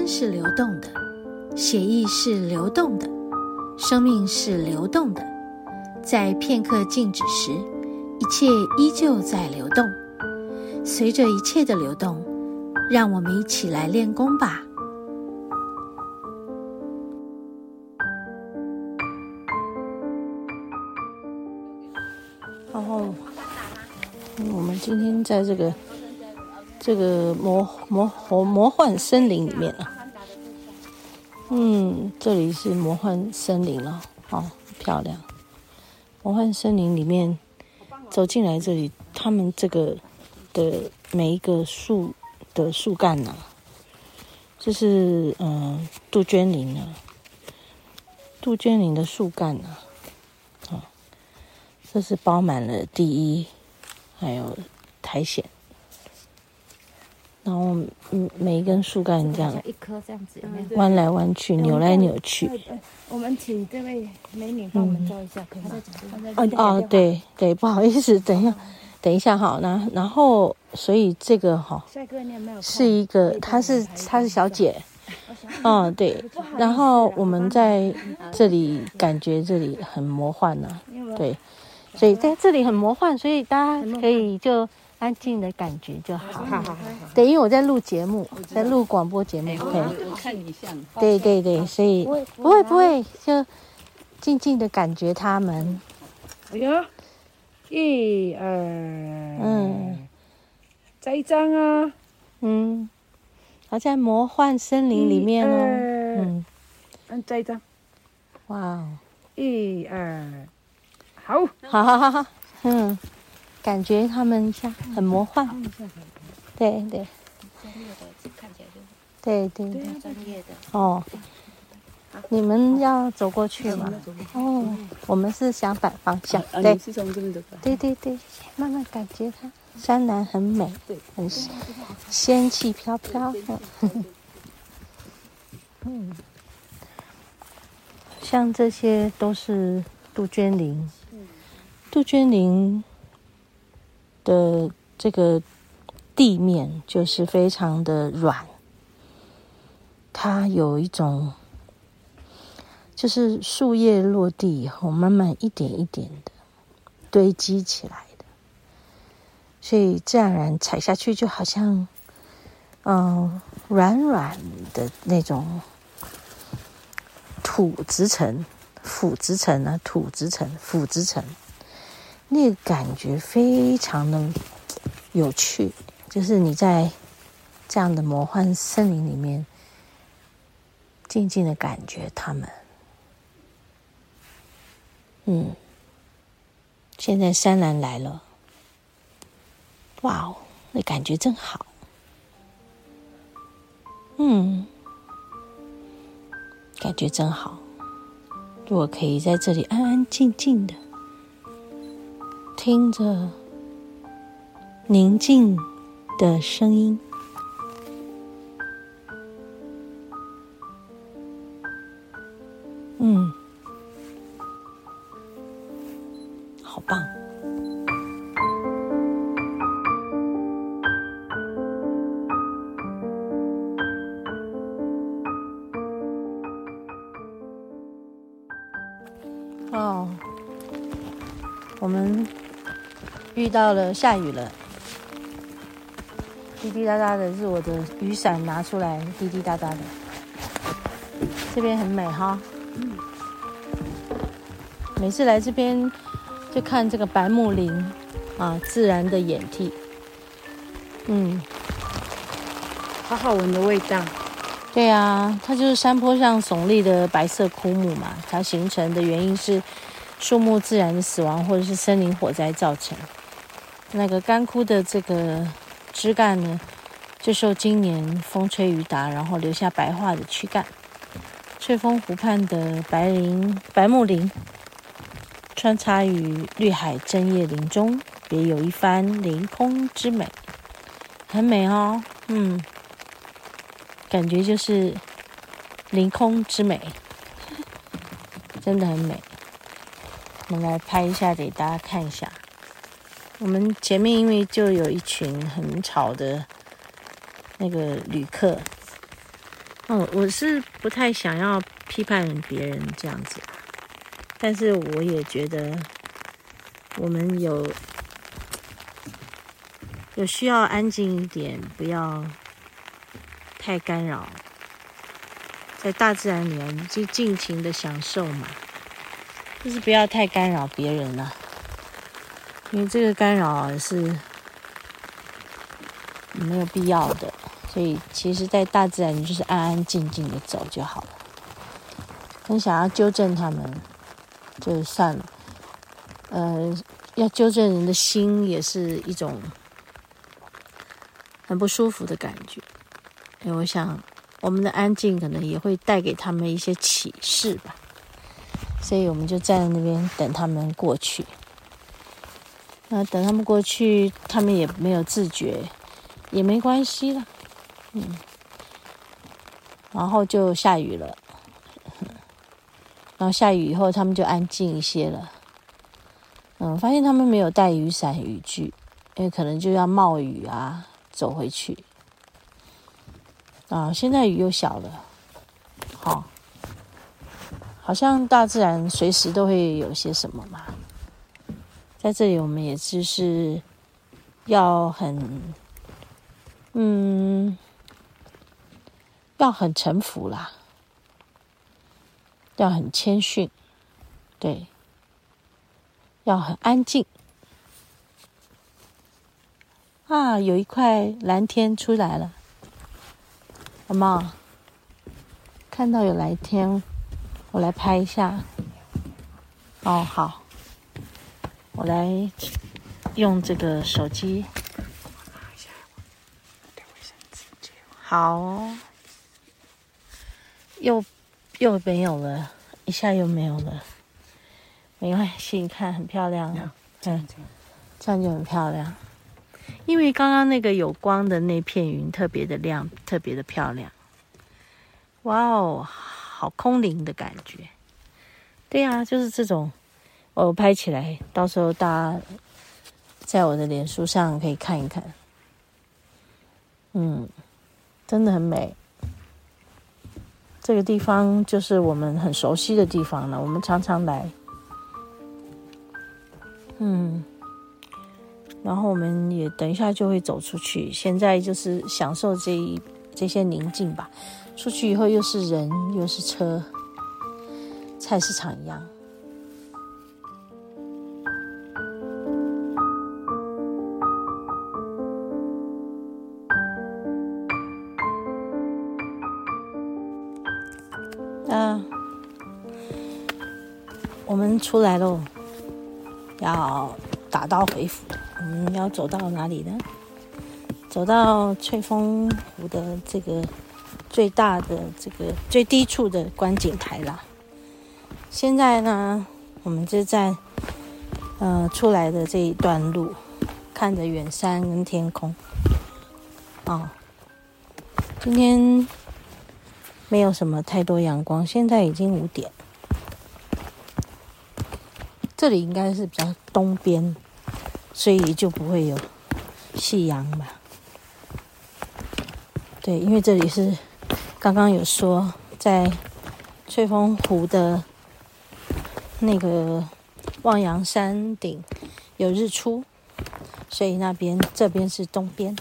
间是流动的，血液是流动的，生命是流动的。在片刻静止时，一切依旧在流动。随着一切的流动，让我们一起来练功吧。然后，我们今天在这个。这个魔魔魔魔幻森林里面啊，嗯，这里是魔幻森林了，哦，漂亮。魔幻森林里面走进来这里，他们这个的每一个树的树干呐、这是嗯、杜鹃林啊，杜鹃林的树干呐，啊、这是包满了地衣，还有苔藓。然后，嗯，每一根树干这样，一颗这样子，弯来弯去，扭来扭去。我们请这位美女帮我们照一下，可以吗？哦哦，对对，不好意思，等一下，等一下哈。那然后，所以这个哈，帅哥你有没有？是一个，她是她是小姐，嗯，对。然后我们在这里感觉这里很魔幻呐，对，所以在这里很魔幻，所以大家可以就。安静的感觉就好。好好好。对，因为我在录节目，在录广播节目。对，我看你像。对对对，所以不会不会，不会，就静静的感觉他们。哎呀，一二，嗯，再一张啊，嗯，好在魔幻森林里面哦，嗯，嗯，再一张，哇哦，一二，好，好好好好，嗯。感觉他们一下很魔幻，对对，专业的看起来就对对对，专业的哦。你们要走过去吗？哦，我们是相反方向，对，是从这边走。对对对，慢慢感觉它山南很美，很仙气飘飘。嗯，像这些都是杜鹃林，杜鹃林。的这个地面就是非常的软，它有一种，就是树叶落地以后，慢慢一点一点的堆积起来的，所以自然而然踩下去就好像，嗯，软软的那种土质层、腐质层啊，土质层、腐质层。那个感觉非常的有趣，就是你在这样的魔幻森林里面，静静的感觉他们。嗯，现在山岚来了，哇哦，那感觉真好。嗯，感觉真好，如果可以在这里安安静静的。听着宁静的声音，嗯，到了，下雨了，滴滴答答的，是我的雨伞拿出来，滴滴答答的。这边很美哈，嗯，每次来这边就看这个白木林啊，自然的掩替，嗯，好好闻的味道。对啊，它就是山坡上耸立的白色枯木嘛，它形成的原因是树木自然的死亡或者是森林火灾造成。那个干枯的这个枝干呢，就受今年风吹雨打，然后留下白化的躯干。翠峰湖畔的白林、白木林，穿插于绿海针叶林中，别有一番凌空之美，很美哦。嗯，感觉就是凌空之美，真的很美。我们来拍一下给大家看一下。我们前面因为就有一群很吵的那个旅客，哦，我是不太想要批判别人这样子，但是我也觉得我们有。有需要安静一点，不要太干扰，在大自然里面就尽情的享受嘛，就是不要太干扰别人了，因为这个干扰是没有必要的。所以，其实，在大自然，就是安安静静的走就好了。很想要纠正他们，就算了。呃，要纠正人的心，也是一种。很不舒服的感觉，因为我想我们的安静可能也会带给他们一些启示吧，所以我们就站在那边等他们过去。那等他们过去，他们也没有自觉，也没关系了。嗯，然后就下雨了，然后下雨以后，他们就安静一些了。嗯，发现他们没有带雨伞、雨具，因为可能就要冒雨啊。走回去啊！现在雨又小了，好，好像大自然随时都会有些什么嘛。在这里，我们也就是要很，嗯，要很臣服啦，要很谦逊，对，要很安静。啊，有一块蓝天出来了，好吗？看到有蓝天，我来拍一下。哦，好，我来用这个手机。好，又又没有了，一下又没有了，没关系，你看很漂亮，嗯，这样就很漂亮。因为刚刚那个有光的那片云特别的亮，特别的漂亮。哇哦，好空灵的感觉。对呀，就是这种，我拍起来，到时候大家在我的脸书上可以看一看。嗯，真的很美。这个地方就是我们很熟悉的地方了，我们常常来。嗯。然后我们也等一下就会走出去，现在就是享受这一这些宁静吧。出去以后又是人又是车，菜市场一样。啊，我们出来喽，要打道回府。我们要走到哪里呢？走到翠峰湖的这个最大的这个最低处的观景台啦。现在呢，我们就在呃出来的这一段路，看着远山跟天空。哦，今天没有什么太多阳光，现在已经五点。这里应该是比较东边。所以就不会有夕阳吧？对，因为这里是刚刚有说在翠峰湖的那个望洋山顶有日出，所以那边这边是东边。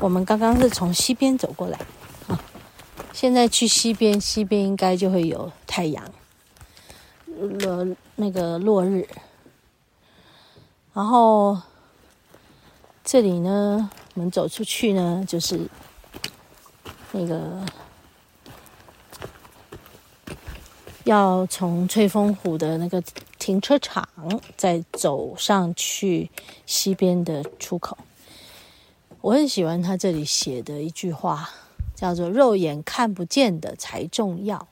我们刚刚是从西边走过来，现在去西边，西边应该就会有太阳，落那个落日。然后这里呢，我们走出去呢，就是那个要从翠峰湖的那个停车场再走上去西边的出口。我很喜欢他这里写的一句话，叫做“肉眼看不见的才重要”。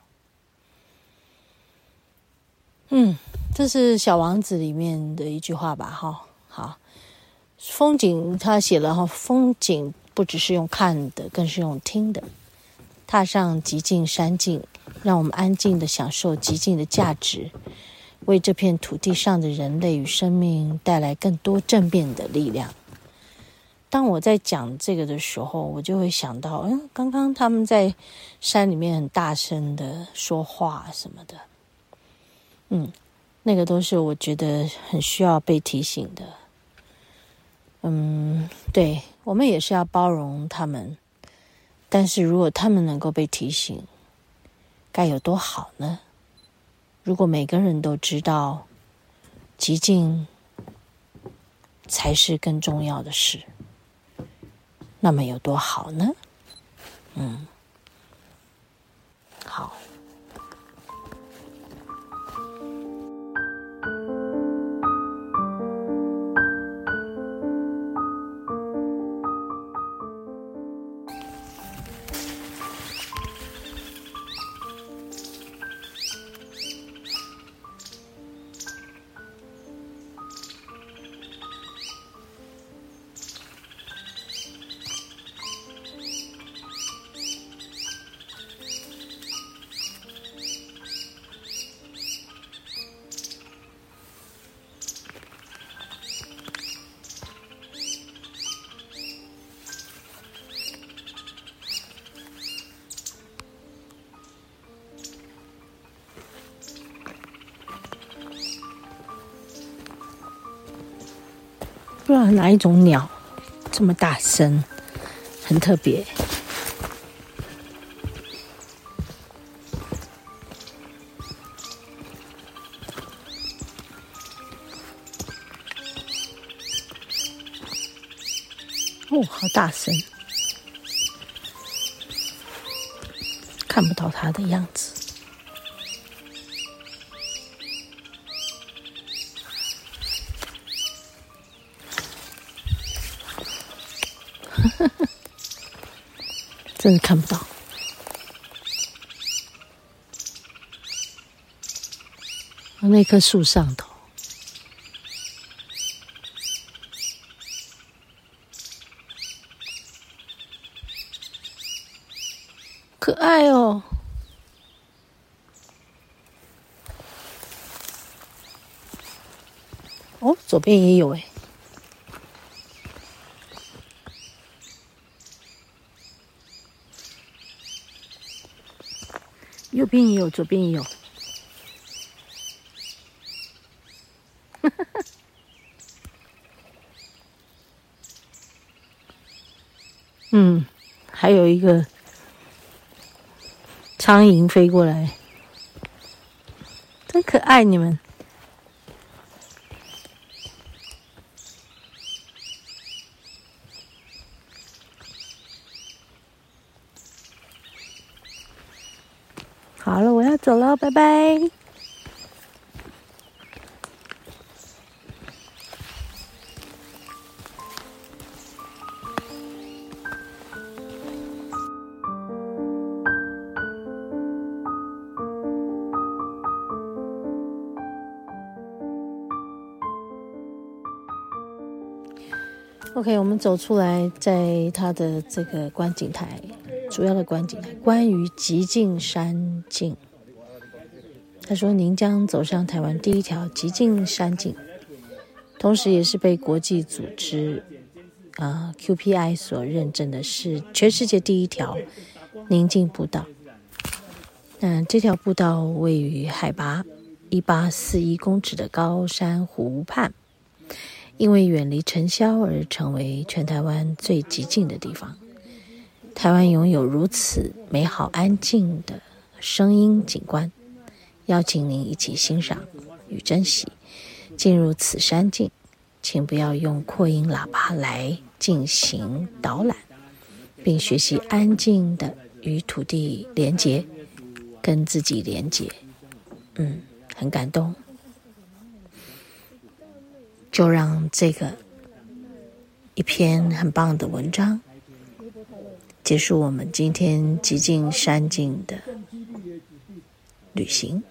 嗯。这是《小王子》里面的一句话吧？哈，好，风景他写了哈，风景不只是用看的，更是用听的。踏上极尽山径，让我们安静的享受极尽的价值，为这片土地上的人类与生命带来更多正面的力量。当我在讲这个的时候，我就会想到，嗯，刚刚他们在山里面很大声的说话什么的，嗯，那个都是我觉得很需要被提醒的。嗯，对，我们也是要包容他们，但是如果他们能够被提醒，该有多好呢？如果每个人都知道，寂静才是更重要的事。那么有多好呢？嗯，知道哪一种鸟这么大声，很特别。哦，好大声，看不到它的样子。真的看不到。那棵树上头，可爱哦！哦，左边也有哎。右边也有，左边也有。嗯，还有一个苍蝇飞过来，真可爱，你们。好了，我要走了，拜拜。OK，我们走出来，在他的这个观景台。主要的观景台，关于极境山径。他说：“您将走上台湾第一条极境山径，同时也是被国际组织啊、QPI 所认证的，是全世界第一条宁静步道。那这条步道位于海拔一八四一公尺的高山湖畔，因为远离尘嚣而成为全台湾最极静的地方。”台湾拥有如此美好安静的声音景观，邀请您一起欣赏与珍惜。进入此山境，请不要用扩音喇叭来进行导览，并学习安静的与土地连接，跟自己连接。嗯，很感动。就让这个一篇很棒的文章。结束我们今天极尽山境的旅行。